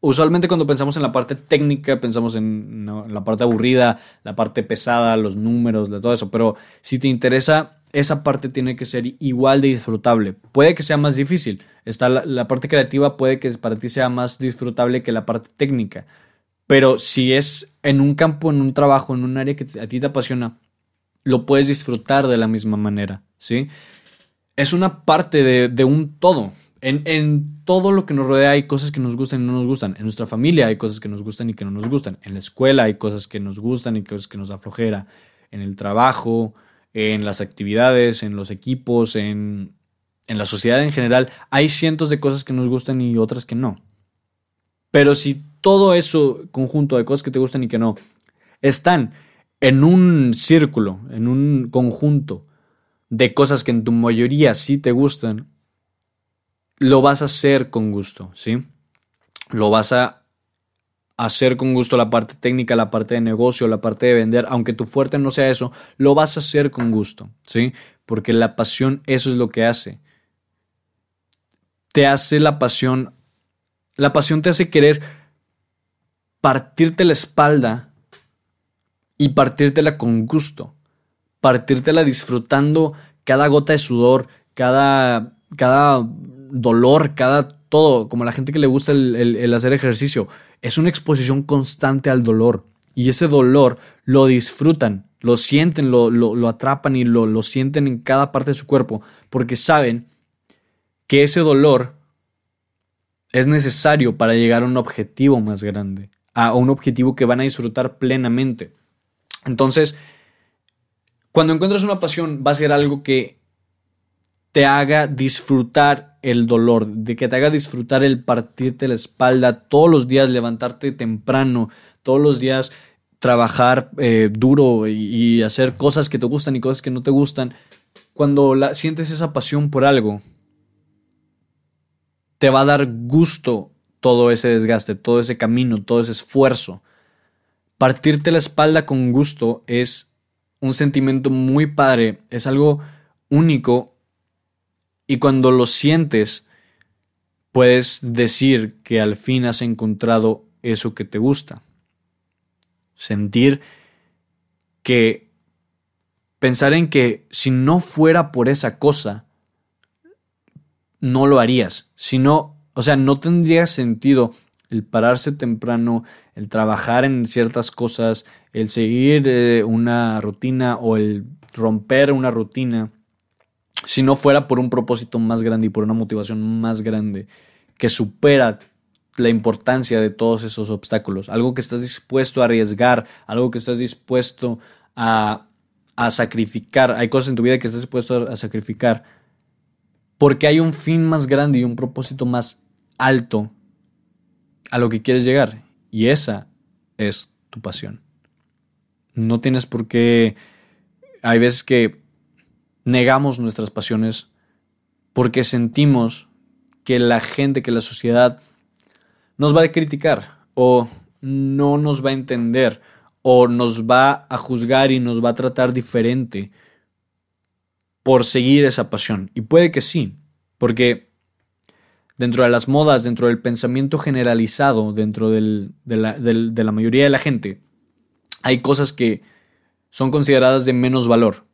Usualmente cuando pensamos en la parte técnica, pensamos en, la parte aburrida, la parte pesada, los números, de todo eso. Pero si te interesa, esa parte tiene que ser igual de disfrutable. Puede que sea más difícil. Está la, parte creativa puede que para ti sea más disfrutable que la parte técnica. Pero si es en un campo, en un trabajo, en un área que a ti te apasiona, lo puedes disfrutar de la misma manera, ¿sí? Es una parte de, un todo. En, todo lo que nos rodea hay cosas que nos gustan y no nos gustan. En nuestra familia hay cosas que nos gustan y que no nos gustan. En la escuela hay cosas que nos gustan y cosas que nos da flojera. En el trabajo, en las actividades, en los equipos, en, en la sociedad en general, hay cientos de cosas que nos gustan y otras que no. Pero si todo eso conjunto de cosas que te gustan y que no están en un círculo, en un conjunto de cosas que en tu mayoría sí te gustan, lo vas a hacer con gusto, ¿sí? Lo vas a hacer con gusto la parte técnica, la parte de negocio, la parte de vender, aunque tu fuerte no sea eso, lo vas a hacer con gusto, ¿sí? Porque la pasión eso es lo que hace. Te hace la pasión, la pasión te hace querer partirte la espalda y partírtela con gusto, partírtela disfrutando cada gota de sudor, cada, cada dolor, cada todo, como la gente que le gusta el, hacer ejercicio. Es una exposición constante al dolor y ese dolor lo disfrutan, lo sienten, lo, lo, atrapan y lo, lo sienten en cada parte de su cuerpo porque saben que ese dolor es necesario para llegar a un objetivo más grande, a un objetivo que van a disfrutar plenamente. Entonces, cuando encuentras una pasión, va a ser algo que te haga disfrutar el dolor, de que te haga disfrutar el partirte la espalda todos los días, levantarte temprano, todos los días trabajar eh, duro y, hacer cosas que te gustan y cosas que no te gustan. Cuando sientes esa pasión por algo, te va a dar gusto todo ese desgaste, todo ese camino, todo ese esfuerzo. Partirte la espalda con gusto es un sentimiento muy padre, es algo único y cuando lo sientes puedes decir que al fin has encontrado eso que te gusta. Sentir que pensar en que si no fuera por esa cosa, no lo harías. Si no, o sea, no tendría sentido el pararse temprano, el trabajar en ciertas cosas, el seguir eh, una rutina o el romper una rutina, si no fuera por un propósito más grande y por una motivación más grande que supera la importancia de todos esos obstáculos, algo que estás dispuesto a arriesgar, algo que estás dispuesto a, a sacrificar, hay cosas en tu vida que estás dispuesto a sacrificar, porque hay un fin más grande y un propósito más alto a lo que quieres llegar. Y esa es tu pasión. No tienes por qué... Hay veces que negamos nuestras pasiones porque sentimos que la gente, que la sociedad nos va a criticar o no nos va a entender o nos va a juzgar y nos va a tratar diferente por seguir esa pasión. Y puede que sí, porque dentro de las modas, dentro del pensamiento generalizado, dentro de, la, mayoría de la gente, hay cosas que son consideradas de menos valor,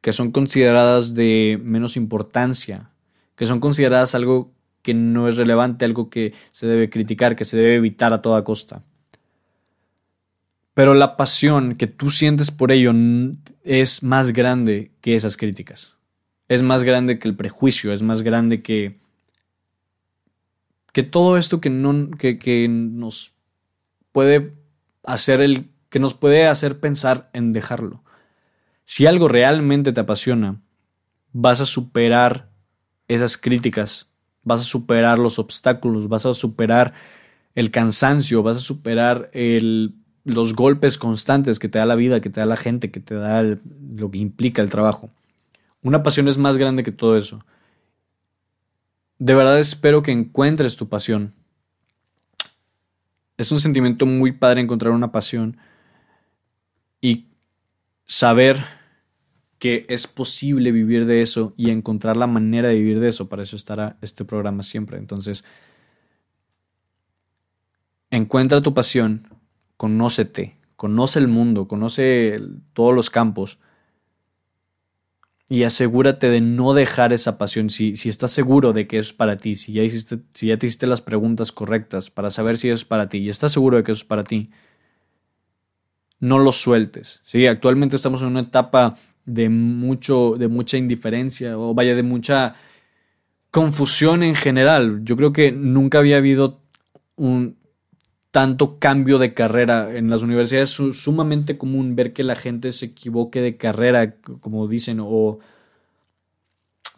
que son consideradas de menos importancia, que son consideradas algo que no es relevante, algo que se debe criticar, que se debe evitar a toda costa. Pero la pasión que tú sientes por ello es más grande que esas críticas. Es más grande que el prejuicio, es más grande que que todo esto que, no, que, nos puede hacer el que nos puede hacer pensar en dejarlo. Si algo realmente te apasiona, vas a superar esas críticas, vas a superar los obstáculos, vas a superar el cansancio, vas a superar los golpes constantes que te da la vida, que te da la gente, que te da lo que implica el trabajo. Una pasión es más grande que todo eso. De verdad espero que encuentres tu pasión es un sentimiento muy padre encontrar una pasión y saber que es posible vivir de eso y encontrar la manera de vivir de eso. Para eso estará este programa siempre. Entonces, encuentra tu pasión, conócete, conoce el mundo, conoce todos los campos y asegúrate de no dejar esa pasión. Si, si estás seguro de que es para ti, si ya, hiciste, si ya te hiciste las preguntas correctas para saber si es para ti y estás seguro de que es para ti, no lo sueltes. ¿sí? Actualmente estamos en una etapa de, mucho, de mucha indiferencia o vaya de mucha confusión en general. Yo creo que nunca había habido un tanto cambio de carrera. En las universidades es sumamente común ver que la gente se equivoque de carrera, como dicen, o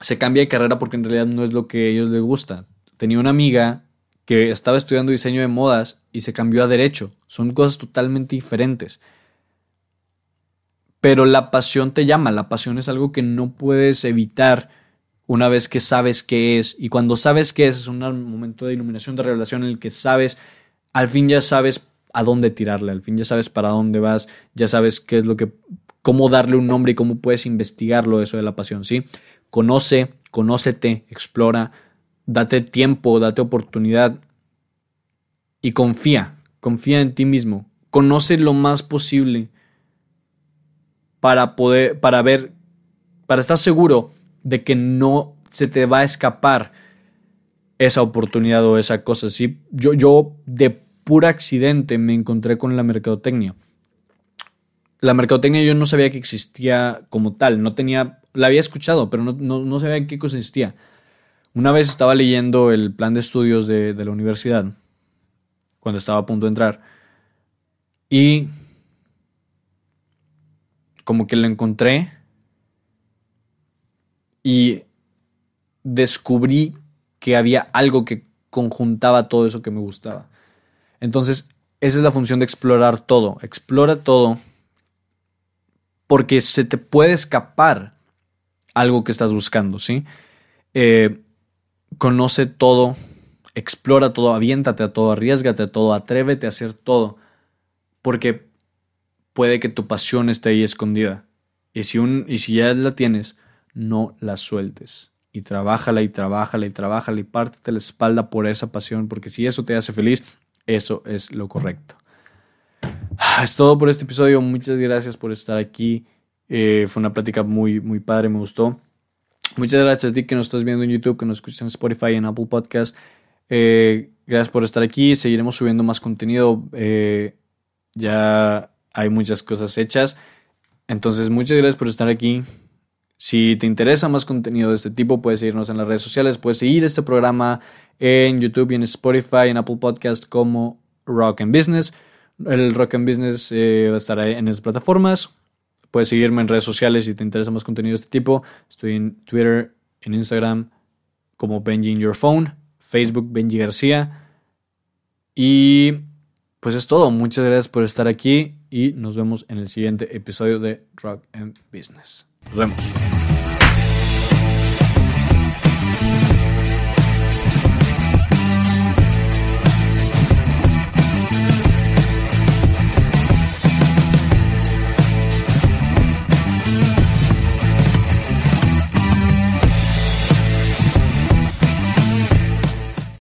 se cambia de carrera porque en realidad no es lo que a ellos les gusta. Tenía una amiga que estaba estudiando diseño de modas y se cambió a derecho. Son cosas totalmente diferentes. Pero la pasión te llama, la pasión es algo que no puedes evitar una vez que sabes qué es. Y cuando sabes qué es, es un momento de iluminación, de revelación en el que sabes, al fin ya sabes a dónde tirarle, al fin ya sabes para dónde vas, ya sabes qué es lo que, cómo darle un nombre y cómo puedes investigarlo, eso de la pasión, ¿sí? Conoce, conócete, explora, date tiempo, date oportunidad y confía, confía en ti mismo. Conoce lo más posible para poder, para ver, para estar seguro de que no se te va a escapar esa oportunidad o esa cosa. ¿sí? Yo, yo de pura accidente me encontré con la mercadotecnia. La mercadotecnia yo no sabía que existía como tal, no tenía, la había escuchado, pero no, no sabía en qué consistía. Una vez estaba leyendo el plan de estudios de, de la universidad, cuando estaba a punto de entrar, y como que lo encontré y descubrí que había algo que conjuntaba todo eso que me gustaba. Entonces, esa es la función de explorar todo. Explora todo porque se te puede escapar algo que estás buscando, ¿sí? Eh, conoce todo, explora todo, aviéntate a todo, arriesgate a todo, atrévete a hacer todo, porque puede que tu pasión esté ahí escondida. Y si, un, y si ya la tienes, no la sueltes. Y trabájala y trabájala y trabájala y pártete la espalda por esa pasión, porque si eso te hace feliz, eso es lo correcto. Ah, es todo por este episodio. Muchas gracias por estar aquí. Eh, fue una plática muy, muy padre, me gustó. Muchas gracias a ti que nos estás viendo en YouTube, que nos escuchas en Spotify, en Apple Podcast. Eh, gracias por estar aquí. Seguiremos subiendo más contenido. Eh, ya hay muchas cosas hechas. Entonces, muchas gracias por estar aquí. Si te interesa más contenido de este tipo, puedes seguirnos en las redes sociales, puedes seguir este programa en YouTube y en Spotify, en Apple Podcast como Rock and Business. El Rock and Business eh, en esas plataformas. Puedes seguirme en redes sociales si te interesa más contenido de este tipo. Estoy en Twitter, en Instagram como Benji in Your Phone, Facebook Benji García. Y pues es todo. Muchas gracias por estar aquí y nos vemos en el siguiente episodio de Rock and Business. Nos vemos.